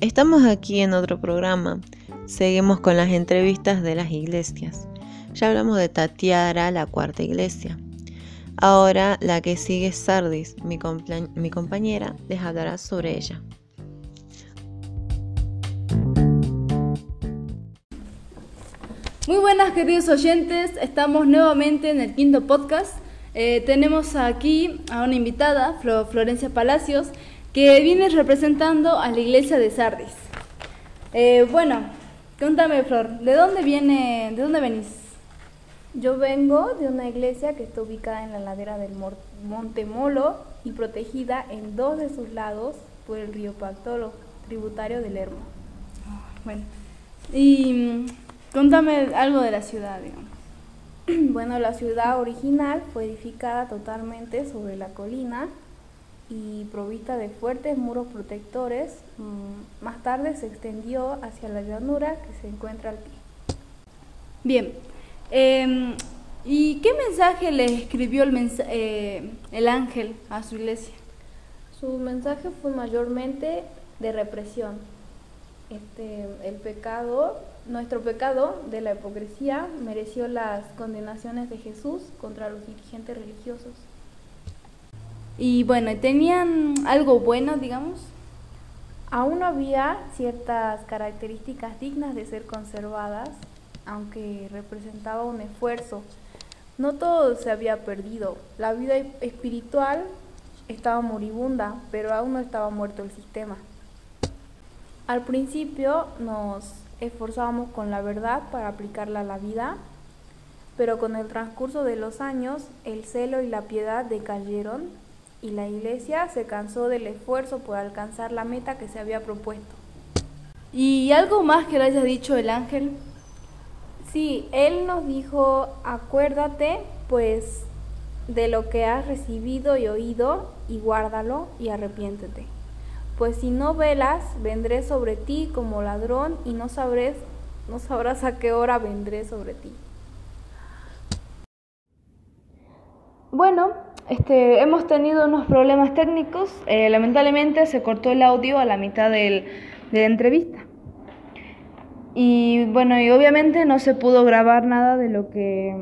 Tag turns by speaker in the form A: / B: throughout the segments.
A: Estamos aquí en otro programa. Seguimos con las entrevistas de las iglesias. Ya hablamos de Tatiara, la cuarta iglesia. Ahora la que sigue es Sardis, mi, compañera, les hablará sobre ella.
B: Muy buenas queridos oyentes, estamos nuevamente en el quinto podcast. Eh, tenemos aquí a una invitada, Florencia Palacios, que viene representando a la iglesia de Sardis. Eh, bueno, cuéntame, Flor, ¿de dónde viene, de dónde venís?
C: Yo vengo de una iglesia que está ubicada en la ladera del Monte Molo y protegida en dos de sus lados por el río Pactolo, tributario del Hermo.
B: Bueno, y mm, cuéntame algo de la ciudad, digamos.
C: Bueno, la ciudad original fue edificada totalmente sobre la colina y provista de fuertes muros protectores. Mm, más tarde se extendió hacia la llanura que se encuentra al pie.
B: Bien, em, ¿y qué mensaje le escribió el, eh, el ángel a su iglesia?
C: Su mensaje fue mayormente de represión. Este, el pecado, nuestro pecado de la hipocresía mereció las condenaciones de Jesús contra los dirigentes religiosos.
B: Y bueno, ¿tenían algo bueno, digamos?
C: Aún había ciertas características dignas de ser conservadas, aunque representaba un esfuerzo. No todo se había perdido. La vida espiritual estaba moribunda, pero aún no estaba muerto el sistema. Al principio nos esforzábamos con la verdad para aplicarla a la vida, pero con el transcurso de los años el celo y la piedad decayeron y la iglesia se cansó del esfuerzo por alcanzar la meta que se había propuesto.
B: ¿Y algo más que le haya dicho el ángel?
C: Sí, él nos dijo, acuérdate pues de lo que has recibido y oído y guárdalo y arrepiéntete. Pues si no velas, vendré sobre ti como ladrón y no sabrás, no sabrás a qué hora vendré sobre ti.
B: Bueno, este, hemos tenido unos problemas técnicos. Eh, lamentablemente se cortó el audio a la mitad de la entrevista. Y bueno, y obviamente no se pudo grabar nada de lo que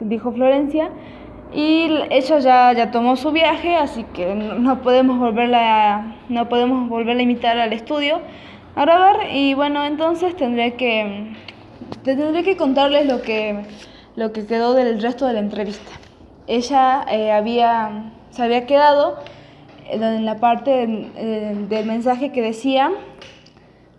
B: dijo Florencia. Y ella ya, ya tomó su viaje, así que no podemos volverla, no podemos volverla a invitar al estudio a grabar. Y bueno, entonces tendré que, tendré que contarles lo que, lo que quedó del resto de la entrevista ella eh, había, se había quedado en la parte eh, del mensaje que decía,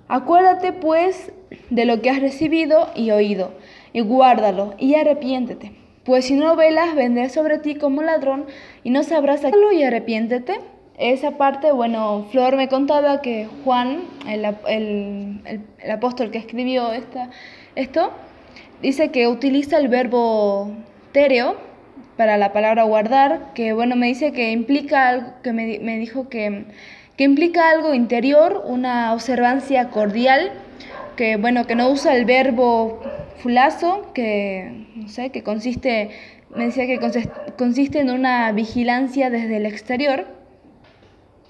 B: acuérdate pues de lo que has recibido y oído, y guárdalo, y arrepiéntete. Pues si no velas, vendré sobre ti como ladrón, y no sabrás hacerlo y arrepiéntete. Esa parte, bueno, Flor me contaba que Juan, el, el apóstol que escribió esta, esto, dice que utiliza el verbo tereo, para la palabra guardar, que bueno, me dice que implica algo, que me, dijo que, que, implica algo interior, una observancia cordial, que bueno, que no usa el verbo fulazo, que no sé, que consiste, me decía que consiste en una vigilancia desde el exterior.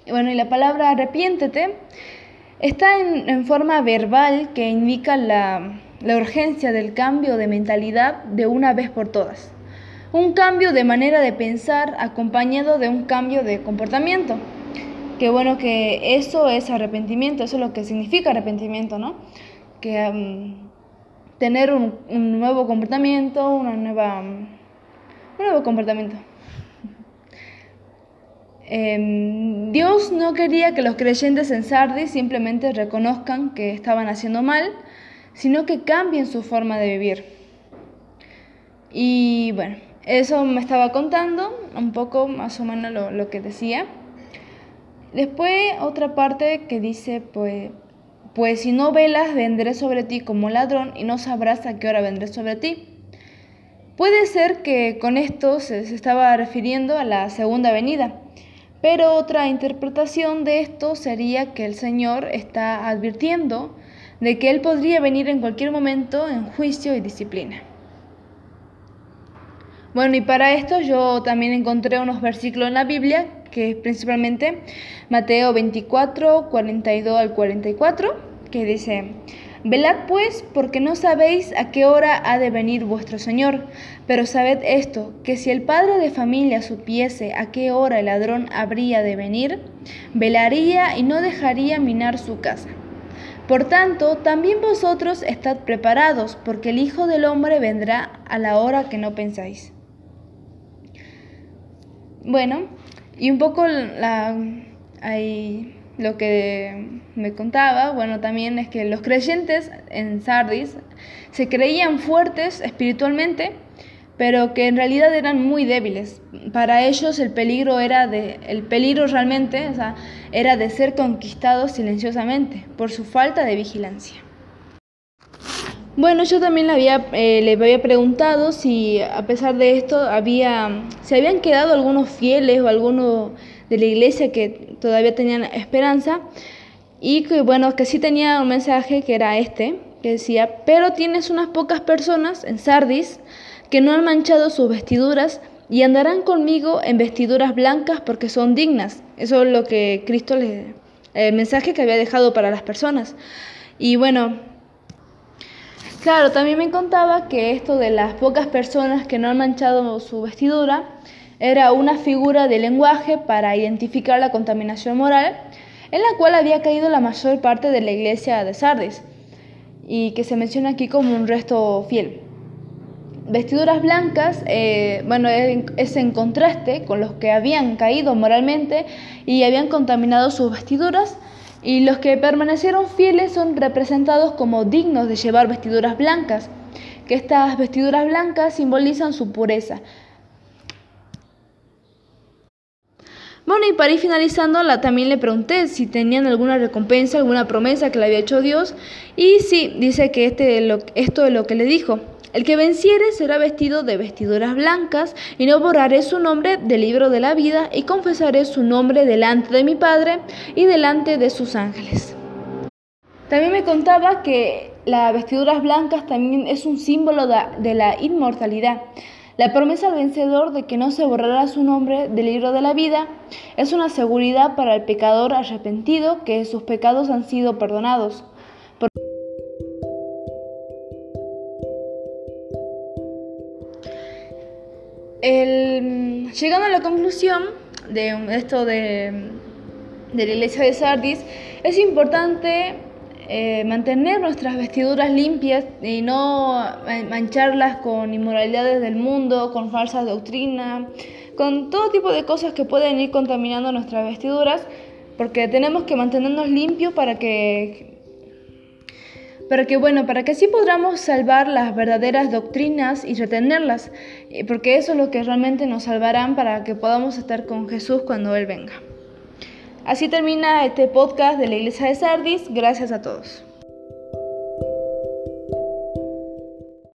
B: Y bueno, y la palabra arrepiéntete está en, en forma verbal que indica la, la urgencia del cambio de mentalidad de una vez por todas un cambio de manera de pensar acompañado de un cambio de comportamiento. Que bueno que eso es arrepentimiento, eso es lo que significa arrepentimiento, ¿no? Que tener un, nuevo comportamiento, una nueva, un nuevo comportamiento. Em, Dios no quería que los creyentes en Sardis simplemente reconozcan que estaban haciendo mal, sino que cambien su forma de vivir. Y bueno, eso me estaba contando un poco más o menos lo, que decía. Después otra parte que dice, pues, pues si no velas, vendré sobre ti como ladrón y no sabrás a qué hora vendré sobre ti. Puede ser que con esto se, se estaba refiriendo a la segunda venida, pero otra interpretación de esto sería que el Señor está advirtiendo de que Él podría venir en cualquier momento en juicio y disciplina. Bueno, y para esto yo también encontré unos versículos en la Biblia que es principalmente Mateo 24, 42 al 44, que dice, Velad pues, porque no sabéis a qué hora ha de venir vuestro Señor, pero sabed esto, que si el padre de familia supiese a qué hora el ladrón habría de venir, velaría y no dejaría minar su casa. Por tanto, también vosotros estad preparados, porque el Hijo del Hombre vendrá a la hora que no pensáis. Bueno, y un poco la, hay, lo que me contaba, bueno, también es que los creyentes en Sardis se creían fuertes espiritualmente, pero que en realidad eran muy débiles. Para ellos el peligro era de el peligro realmente, o sea, era de ser conquistados silenciosamente por su falta de vigilancia. Bueno, yo también le había, eh, le había preguntado si a pesar de esto había, se habían quedado algunos fieles o algunos de la iglesia que todavía tenían esperanza y que bueno, que sí tenía un mensaje que era este, que decía, pero tienes unas pocas personas en Sardis que no han manchado sus vestiduras y andarán conmigo en vestiduras blancas porque son dignas. Eso es lo que Cristo le, el mensaje que había dejado para las personas. Y bueno, Claro, también me contaba que esto de las pocas personas que no han manchado su vestidura era una figura de lenguaje para identificar la contaminación moral en la cual había caído la mayor parte de la iglesia de Sardis y que se menciona aquí como un resto fiel. Vestiduras blancas, eh, bueno, es en contraste con los que habían caído moralmente y habían contaminado sus vestiduras y los que permanecieron fieles son representados como dignos de llevar vestiduras blancas, que estas vestiduras blancas simbolizan su pureza. Bueno, y para ir finalizando, también le pregunté si tenían alguna recompensa, alguna promesa que le había hecho Dios, y sí, dice que este, esto es lo que le dijo. El que venciere será vestido de vestiduras blancas, y no borraré su nombre del libro de la vida, y confesaré su nombre delante de mi Padre y delante de sus ángeles. También me contaba que las vestiduras blancas también es un símbolo de la inmortalidad. La promesa al vencedor de que no se borrará su nombre del libro de la vida es una seguridad para el pecador arrepentido que sus pecados han sido perdonados. El, llegando a la conclusión de esto de, de la iglesia de Sardis, es importante eh, mantener nuestras vestiduras limpias y no mancharlas con inmoralidades del mundo, con falsas doctrinas, con todo tipo de cosas que pueden ir contaminando nuestras vestiduras, porque tenemos que mantenernos limpios para que para que bueno, para que así podamos salvar las verdaderas doctrinas y retenerlas, porque eso es lo que realmente nos salvarán para que podamos estar con Jesús cuando Él venga. Así termina este podcast de la Iglesia de Sardis. Gracias a todos.